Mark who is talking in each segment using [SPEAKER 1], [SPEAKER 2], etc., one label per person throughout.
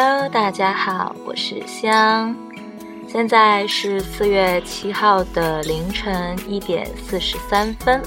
[SPEAKER 1] Hello，大家好，我是香，现在是四月七号的凌晨一点四十三分。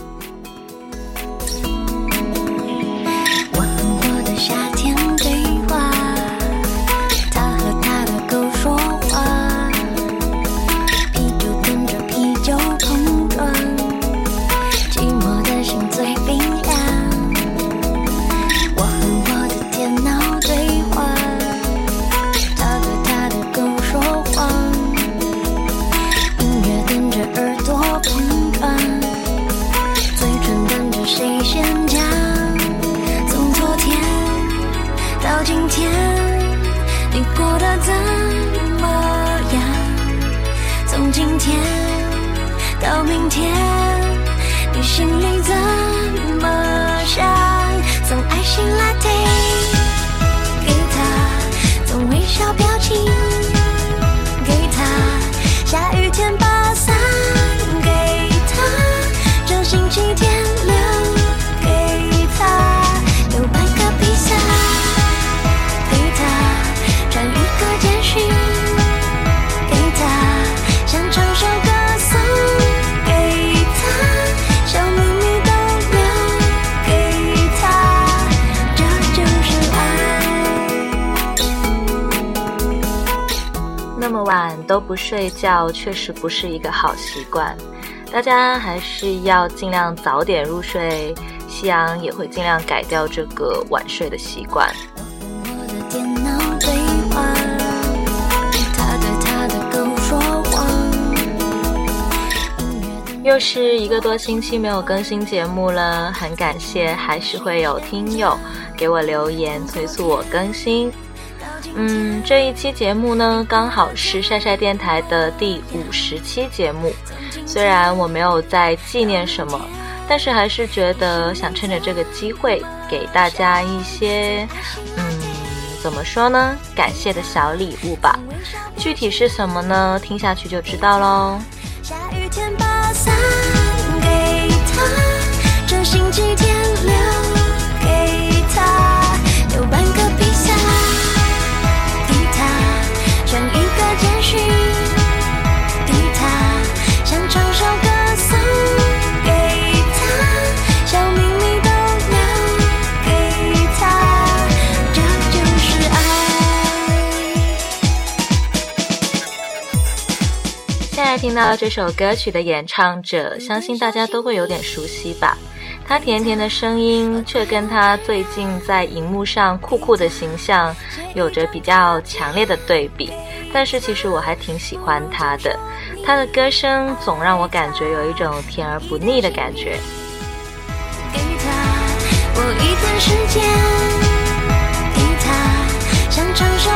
[SPEAKER 1] 心里。都不睡觉确实不是一个好习惯，大家还是要尽量早点入睡。夕阳也会尽量改掉这个晚睡的习惯。又是一个多星期没有更新节目了，很感谢还是会有听友给我留言催促我更新。嗯，这一期节目呢，刚好是晒晒电台的第五十期节目。虽然我没有在纪念什么，但是还是觉得想趁着这个机会，给大家一些，嗯，怎么说呢，感谢的小礼物吧。具体是什么呢？听下去就知道喽。下雨天把伞给他，这星期天留现在听到这首歌曲的演唱者，相信大家都会有点熟悉吧？他甜甜的声音，却跟他最近在荧幕上酷酷的形象有着比较强烈的对比。但是其实我还挺喜欢他的，他的歌声总让我感觉有一种甜而不腻的感觉。给他我一段时间，给他想唱首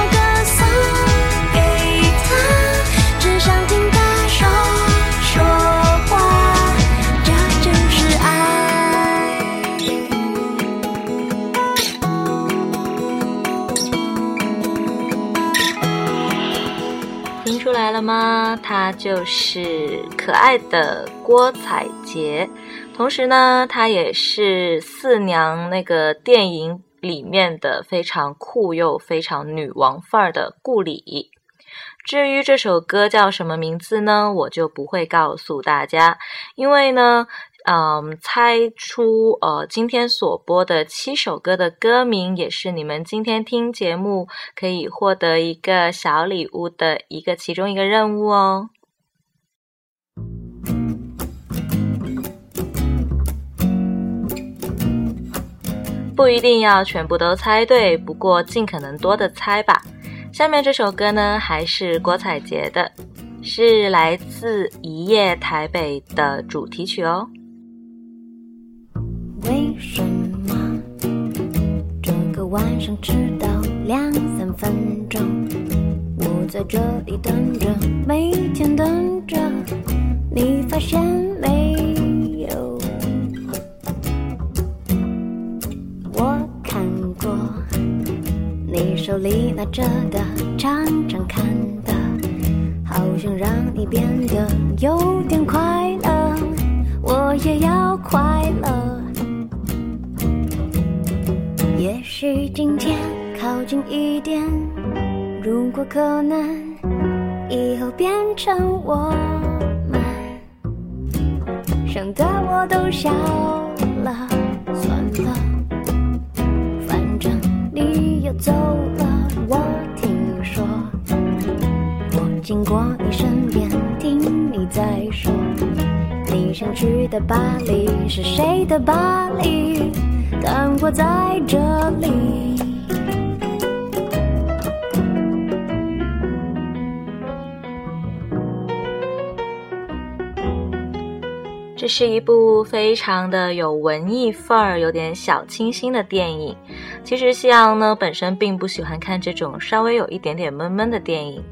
[SPEAKER 1] 那么？她就是可爱的郭采洁，同时呢，她也是四娘那个电影里面的非常酷又非常女王范儿的顾里。至于这首歌叫什么名字呢？我就不会告诉大家，因为呢。嗯，猜出呃今天所播的七首歌的歌名，也是你们今天听节目可以获得一个小礼物的一个其中一个任务哦。不一定要全部都猜对，不过尽可能多的猜吧。下面这首歌呢，还是郭采洁的，是来自《一夜台北》的主题曲哦。为什么这个晚上迟到两三分钟？我在这里等着，每天等着，你发现没有？我看过你手里拿着的，常常看的，好像让你变得有点快乐，我也要快乐。也许今天靠近一点。如果可能，以后变成我们，剩的我都笑了，算了，反正你又走了。我听说，我经过你身边，听你在说，你想去的巴黎是谁的巴黎？但我在这里。
[SPEAKER 2] 这是一部非常的有文艺范儿、有点小清新的电影。其实夕阳呢本身并不喜欢看这种稍微有一点点闷闷的电影，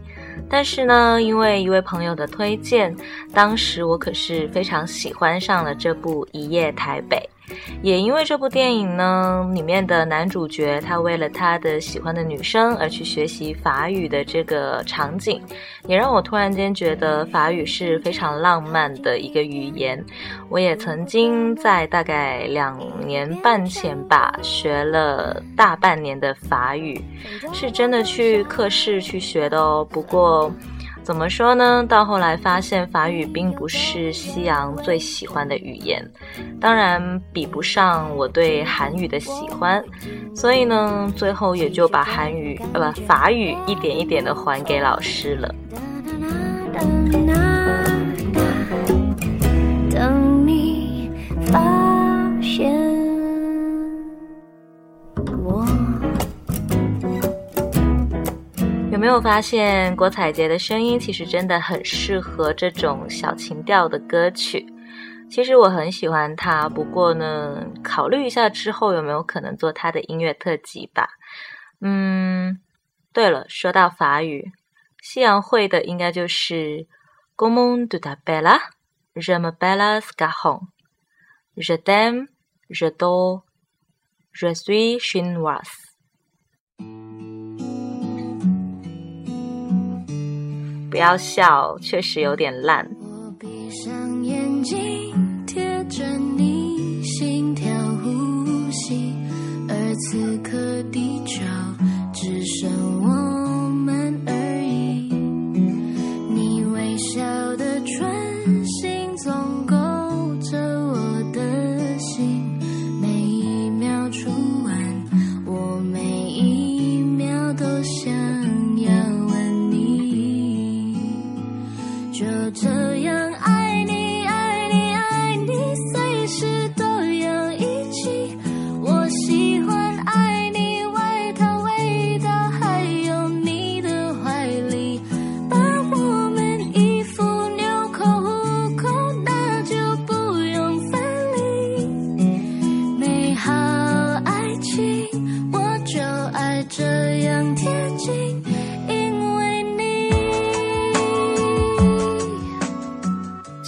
[SPEAKER 2] 但是呢，因为一位朋友的推荐，当时我可是非常喜欢上了这部《一夜台北》。也因为这部电影呢，里面的男主角他为了他的喜欢的女生而去学习法语的这个场景，也让我突然间觉得法语是非常浪漫的一个语言。我也曾经在大概两年半前吧，学了大半年的法语，是真的去课室去学的哦。不过。怎么说呢？到后来发现法语并不是夕阳最喜欢的语言，当然比不上我对韩语的喜欢，所以呢，最后也就把韩语呃不法语一点一点的还给老师了。没有发现郭采洁的声音其实真的很适合这种小情调的歌曲。其实我很喜欢她，不过呢，考虑一下之后有没有可能做她的音乐特辑吧。嗯，对了，说到法语，夕阳会的应该就是 “Comment tu t'appelles? Je m'appelle Scarron. Je t'aime, je t'adore, je suis chinoise.” 不要笑，确实有点烂。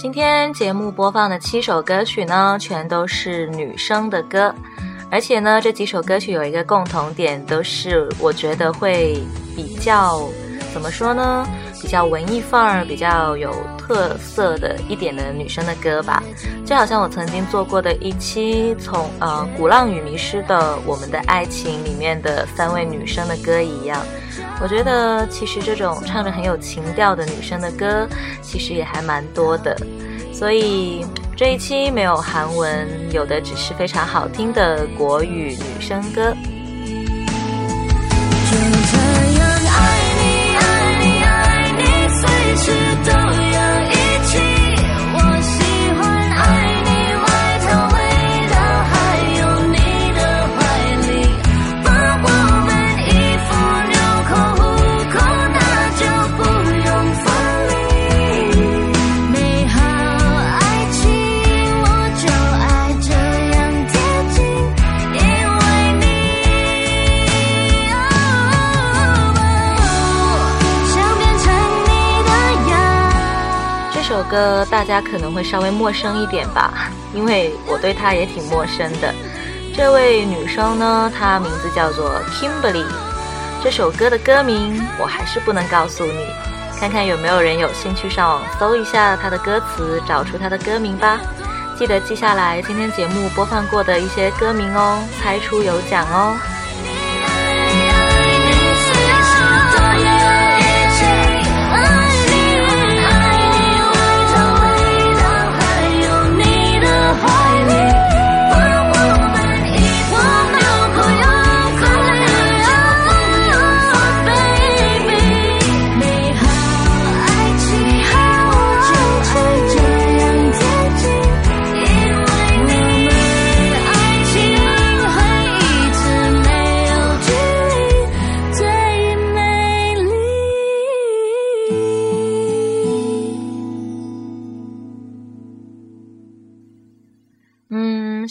[SPEAKER 2] 今天节目播放的七首歌曲呢，全都是女生的歌，而且呢，这几首歌曲有一个共同点，都是我觉得会比较怎么说呢，比较文艺范儿、比较有特色的一点的女生的歌吧。就好像我曾经做过的一期从呃《鼓浪屿迷失的我们的爱情》里面的三位女生的歌一样。我觉得其实这种唱着很有情调的女生的歌，其实也还蛮多的，所以这一期没有韩文，有的只是非常好听的国语女生歌。呃大家可能会稍微陌生一点吧，因为我对她也挺陌生的。这位女生呢，她名字叫做 Kimberly。这首歌的歌名我还是不能告诉你，看看有没有人有兴趣上网搜一下她的歌词，找出她的歌名吧。记得记下来今天节目播放过的一些歌名哦，猜出有奖哦。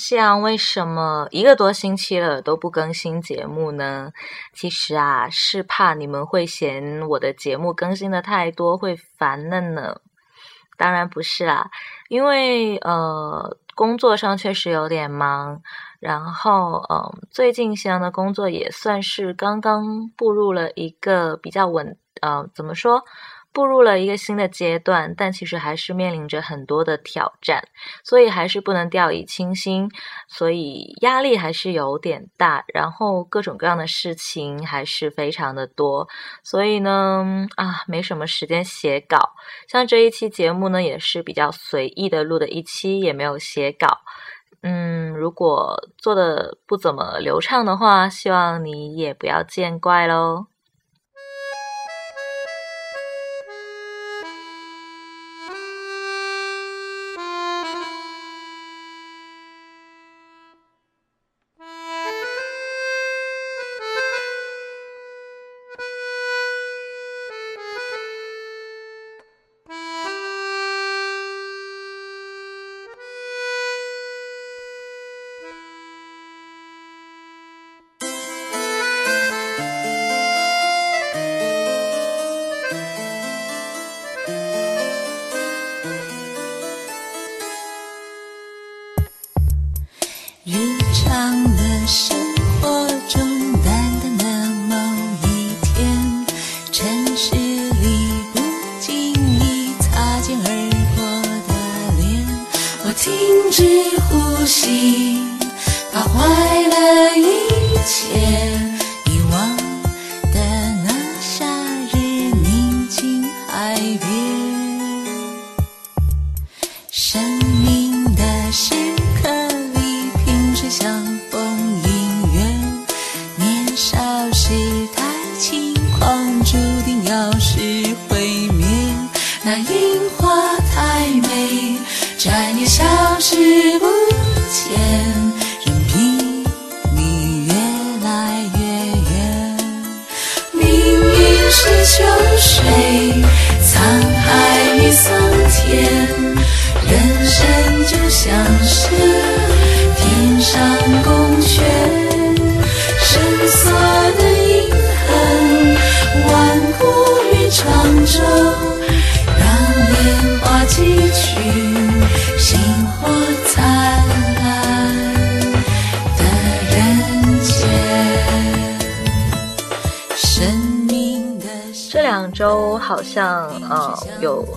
[SPEAKER 2] 嗯，夕阳为什么一个多星期了都不更新节目呢？其实啊，是怕你们会嫌我的节目更新的太多，会烦了呢。当然不是啦，因为呃，工作上确实有点忙，然后嗯，最近夕阳的工作也算是刚刚步入了一个比较稳，呃，怎么说？步入了一个新的阶段，但其实还是面临着很多的挑战，所以还是不能掉以轻心，所以压力还是有点大，然后各种各样的事情还是非常的多，所以呢，啊，没什么时间写稿。像这一期节目呢，也是比较随意的录的一期，也没有写稿。嗯，如果做的不怎么流畅的话，希望你也不要见怪喽。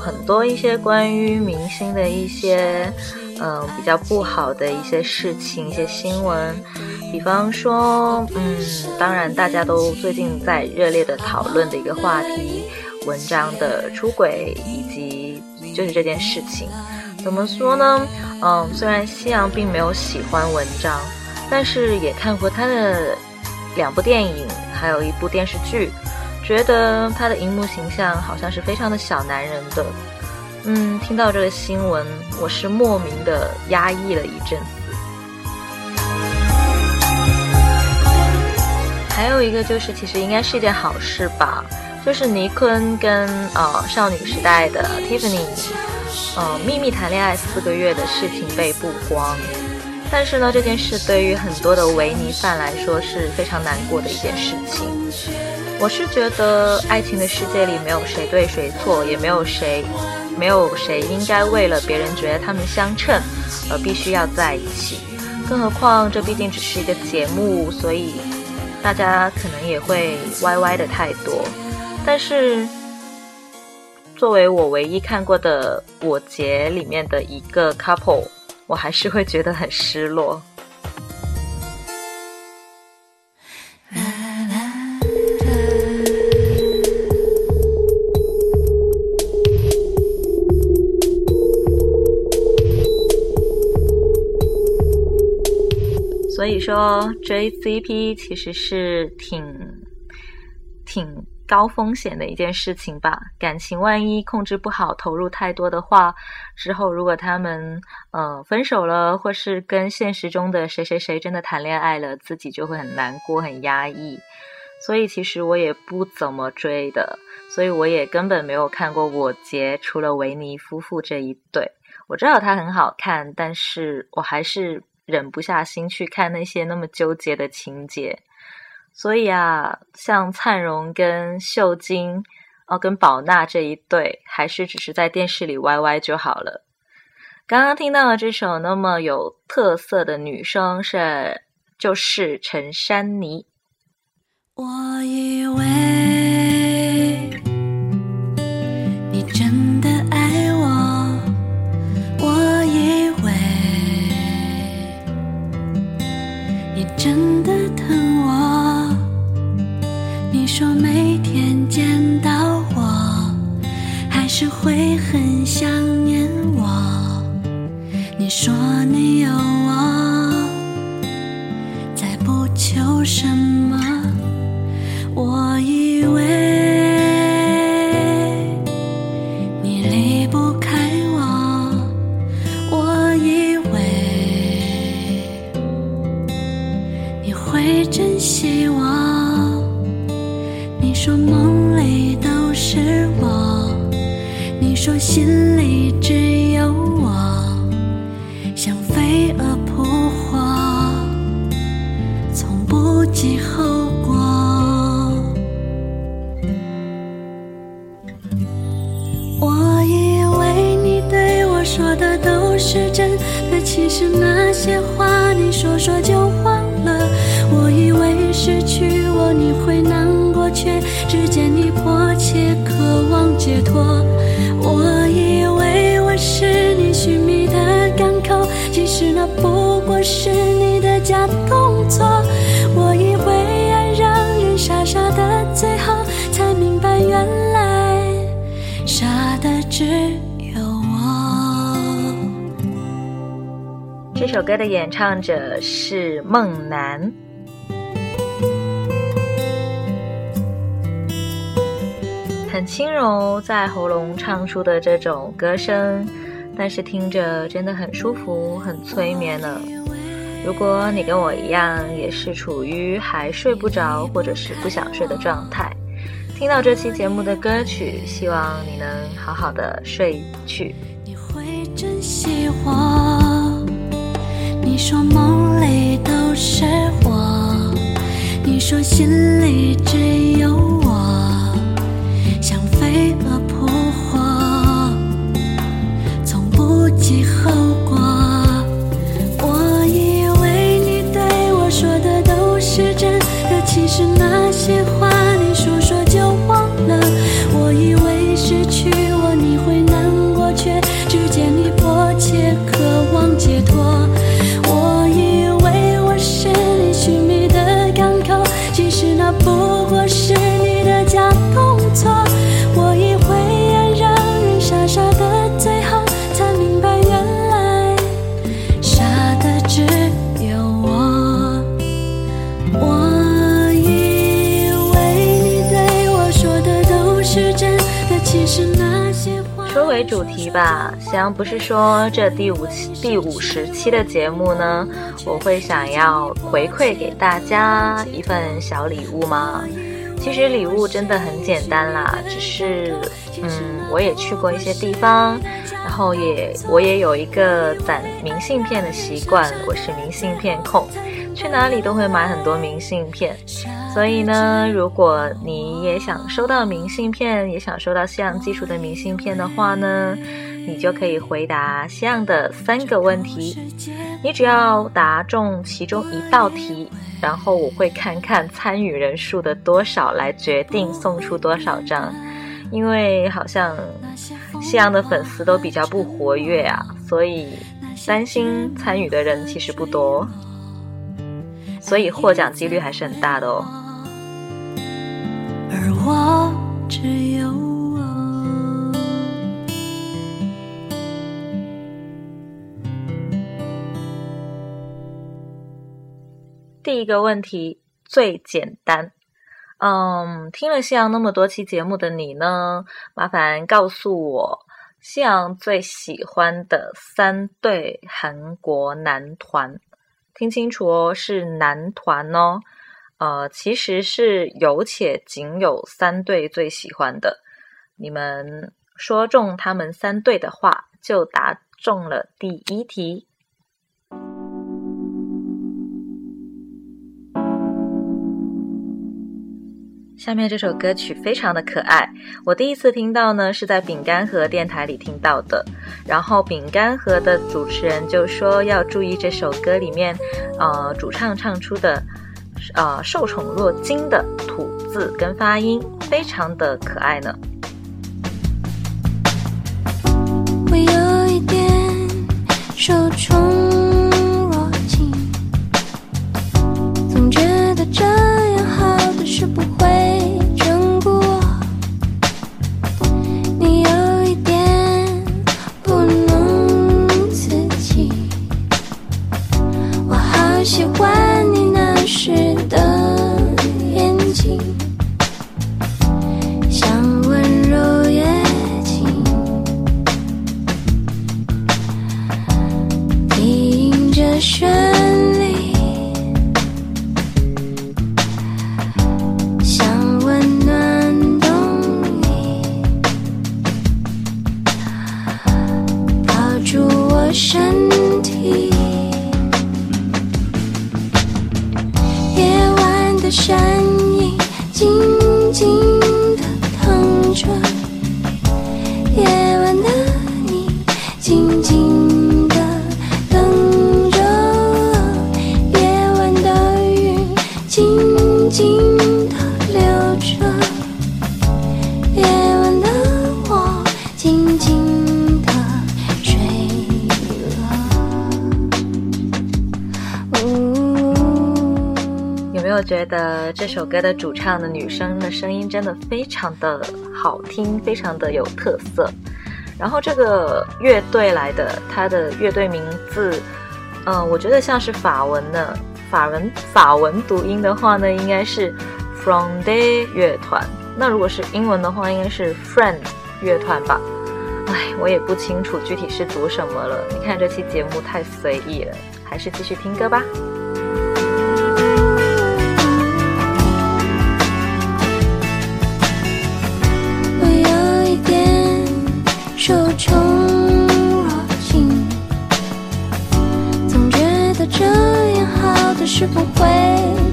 [SPEAKER 2] 很多一些关于明星的一些嗯比较不好的一些事情一些新闻，比方说嗯当然大家都最近在热烈的讨论的一个话题，文章的出轨以及就是这件事情，怎么说呢？嗯虽然夕阳并没有喜欢文章，但是也看过他的两部电影，还有一部电视剧。觉得他的荧幕形象好像是非常的小男人的，嗯，听到这个新闻，我是莫名的压抑了一阵子。还有一个就是，其实应该是一件好事吧，就是尼坤跟呃少女时代的 Tiffany，呃秘密谈恋爱四个月的事情被曝光，但是呢，这件事对于很多的维尼范来说是非常难过的一件事情。我是觉得爱情的世界里没有谁对谁错，也没有谁，没有谁应该为了别人觉得他们相称而必须要在一起。更何况这毕竟只是一个节目，所以大家可能也会歪歪的太多。但是作为我唯一看过的我节里面的一个 couple，我还是会觉得很失落。所以说追 CP 其实是挺挺高风险的一件事情吧。感情万一控制不好，投入太多的话，之后如果他们呃分手了，或是跟现实中的谁谁谁真的谈恋爱了，自己就会很难过、很压抑。所以其实我也不怎么追的，所以我也根本没有看过我节，除了维尼夫妇这一对。我知道他很好看，但是我还是。忍不下心去看那些那么纠结的情节。所以啊，像灿荣跟秀晶，哦，跟宝娜这一对，还是只是在电视里歪歪就好了。刚刚听到的这首那么有特色的女声是，就是陈珊妮。
[SPEAKER 3] 我以为真的疼我。你说每天见到我，还是会很想念我。你说你有我，再不求什么。说心里只有我。像飞蛾扑火，从不计后果。我以为你对我说的都是真的，其实那些话你说说就忘了。我以为失去我你会难过，却只见你迫切渴望解脱。那不过是你的假动作。我以为爱让人傻傻的，最后才明白原来傻的只有我。
[SPEAKER 2] 这首歌的演唱者是梦楠。很轻柔，在喉咙唱出的这种歌声，但是听着真的很舒服，很催眠呢。如果你跟我一样，也是处于还睡不着或者是不想睡的状态，听到这期节目的歌曲，希望你能好好的睡去。
[SPEAKER 3] 你会珍惜我。你说梦里都是我，你说心里只有我，像飞计后果。我以为你对我说的都是真的，其实那些话你说说就忘了。我以为说
[SPEAKER 2] 回主题吧，翔不是说这第五期、第五十期的节目呢，我会想要回馈给大家一份小礼物吗？其实礼物真的很简单啦，只是，嗯，我也去过一些地方，然后也我也有一个攒明信片的习惯，我是明信片控，去哪里都会买很多明信片。所以呢，如果你也想收到明信片，也想收到西洋技术的明信片的话呢，你就可以回答西洋的三个问题。你只要答中其中一道题，然后我会看看参与人数的多少来决定送出多少张。因为好像西洋的粉丝都比较不活跃啊，所以担心参与的人其实不多，所以获奖几率还是很大的哦。
[SPEAKER 3] 而我只有我。
[SPEAKER 2] 第一个问题最简单，嗯，听了夕阳那么多期节目的你呢，麻烦告诉我夕阳最喜欢的三对韩国男团，听清楚哦，是男团哦，呃，其实是有且仅有三队最喜欢的，你们说中他们三队的话，就答中了第一题。下面这首歌曲非常的可爱，我第一次听到呢是在饼干盒电台里听到的。然后饼干盒的主持人就说要注意这首歌里面，呃，主唱唱出的，呃，受宠若惊的吐字跟发音，非常的可爱呢。
[SPEAKER 1] 我有一点受宠。
[SPEAKER 2] 觉得这首歌的主唱的女生的声音真的非常的好听，非常的有特色。然后这个乐队来的，它的乐队名字，嗯，我觉得像是法文的，法文法文读音的话呢，应该是 From Day 乐团。那如果是英文的话，应该是 Friend 乐团吧。哎，我也不清楚具体是读什么了。你看这期节目太随意了，还是继续听歌吧。
[SPEAKER 1] 是不会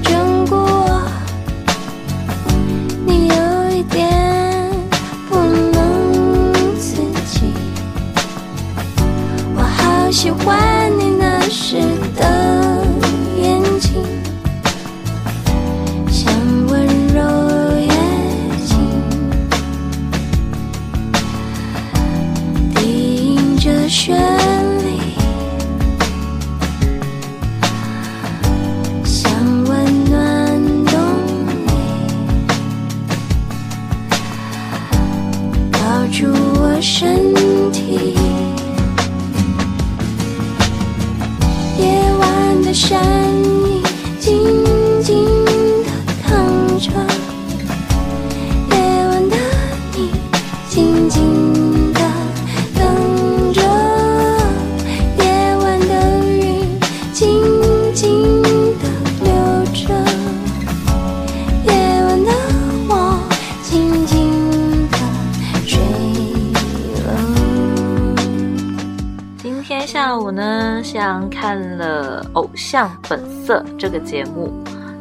[SPEAKER 1] 像
[SPEAKER 2] 看了《偶像本色》这个节目，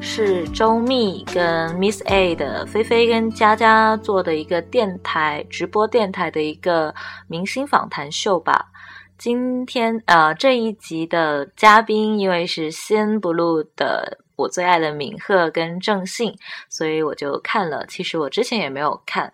[SPEAKER 2] 是周密跟 Miss A 的菲菲跟佳佳做的一个电台直播电台的一个明星访谈秀吧。今天呃这一集的嘉宾因为是先不录的我最爱的敏赫跟郑信，所以我就看了。其实我之前也没有看。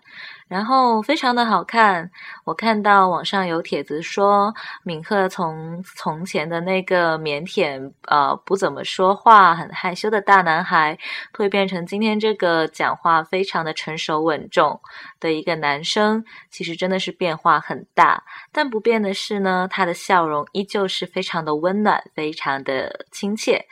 [SPEAKER 2] 然后非常的好看，我看到网上有帖子说，敏赫从从前的那个腼腆、呃不怎么说话、很害羞的大男孩，蜕变成今天这个讲话非常的成熟稳重的一个男生，其实真的是变化很大。但不变的是呢，他的笑容依旧是非常的温暖，非常的亲切。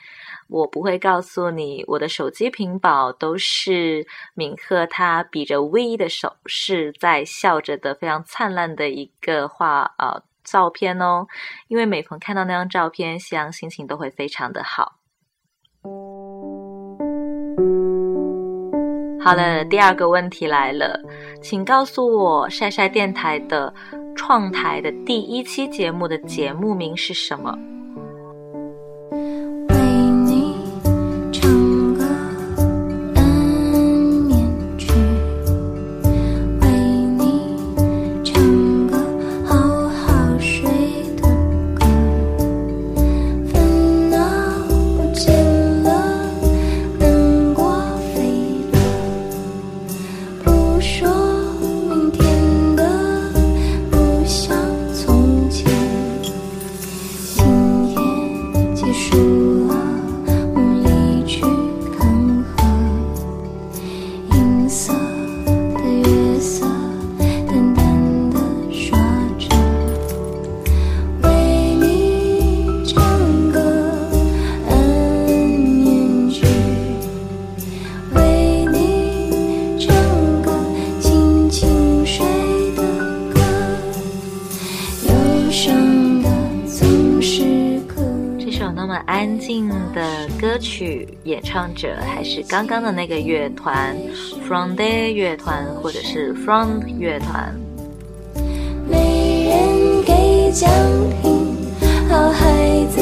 [SPEAKER 2] 我不会告诉你，我的手机屏保都是敏赫他比着 V 的手势在笑着的非常灿烂的一个画呃照片哦，因为每逢看到那张照片，夕阳心情都会非常的好。好了，第二个问题来了，请告诉我晒晒电台的创台的第一期节目的节目名是什么？演唱者还是刚刚的那个乐团，From There 乐团或者是 From 乐团。
[SPEAKER 1] 没人给奖品，好孩子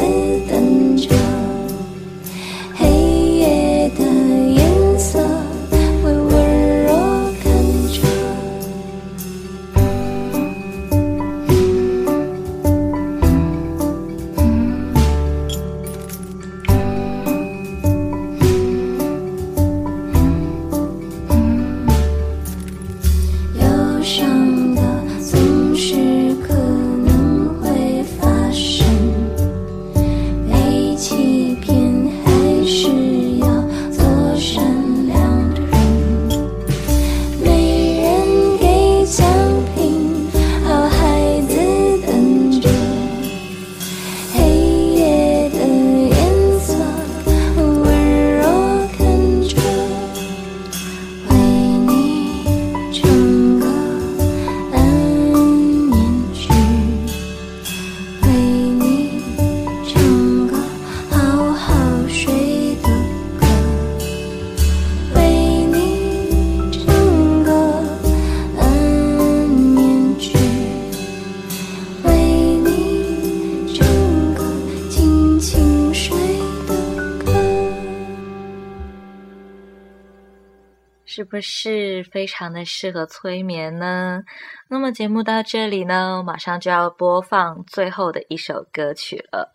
[SPEAKER 2] 不是非常的适合催眠呢？那么节目到这里呢，马上就要播放最后的一首歌曲了。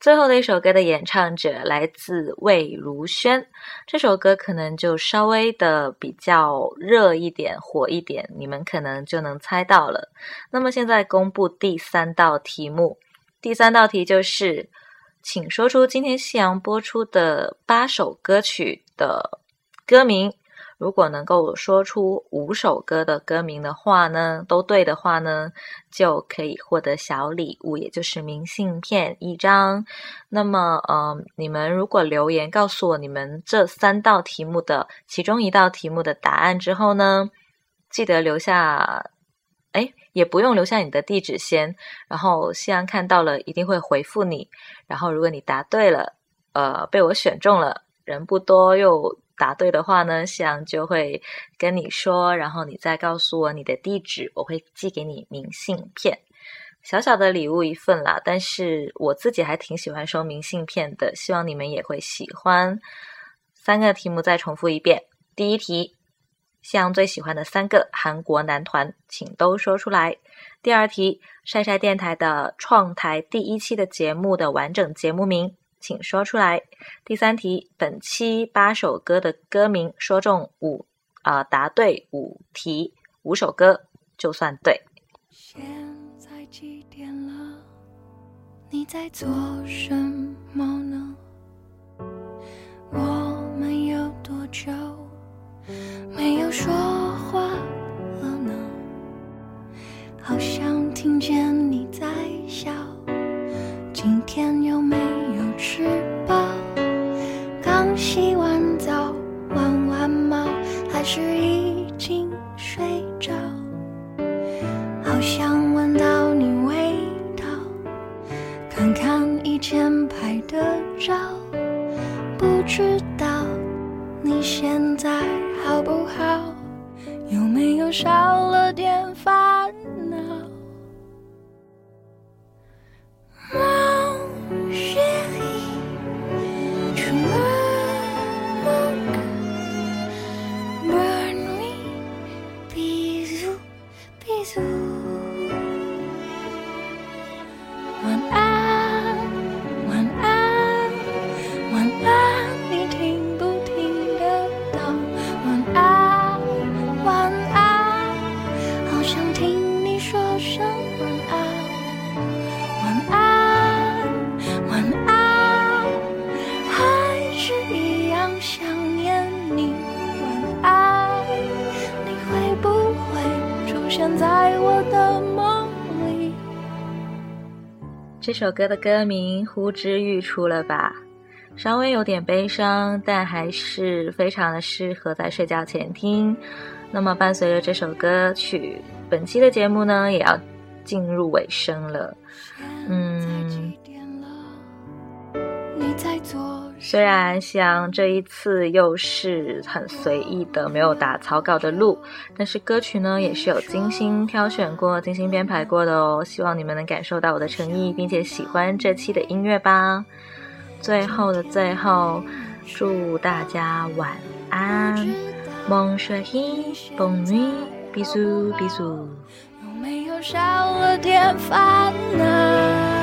[SPEAKER 2] 最后的一首歌的演唱者来自魏如萱，这首歌可能就稍微的比较热一点、火一点，你们可能就能猜到了。那么现在公布第三道题目，第三道题就是，请说出今天夕阳播出的八首歌曲的歌名。如果能够说出五首歌的歌名的话呢，都对的话呢，就可以获得小礼物，也就是明信片一张。那么，呃，你们如果留言告诉我你们这三道题目的其中一道题目的答案之后呢，记得留下，哎，也不用留下你的地址先，然后夕阳看到了一定会回复你。然后，如果你答对了，呃，被我选中了，人不多又答对的话呢，夕阳就会跟你说，然后你再告诉我你的地址，我会寄给你明信片。小小的礼物一份啦，但是我自己还挺喜欢收明信片的，希望你们也会喜欢。三个题目再重复一遍。第一题，夕阳最喜欢的三个韩国男团，请都说出来。第二题，晒晒电台的创台第一期的节目的完整节目名，请说出来。第三题，本期八首歌的歌名说中五啊、答对五题，五首歌就算对。
[SPEAKER 1] 现在几点了？你在做什么呢？我们有多久没有说话了呢？好像听见你在笑。今天有没是已经睡着？好想闻到你味道，看看以前拍的照，不知道你现在好不好？有没有少了点烦
[SPEAKER 2] 这首歌的歌名呼之欲出了吧？稍微有点悲伤，但还是非常的适合在睡觉前听。那么，伴随着这首歌曲，本期的节目呢也要进入尾声了。嗯，虽然像这一次又是很随意的，没有打草稿的录，但是歌曲呢也是有精心挑选过、精心编排过的哦。希望你们能感受到我的诚意，并且喜欢这期的音乐吧。最后的最后，祝大家晚安，梦比苏比苏。
[SPEAKER 1] 有没有少了点烦恼？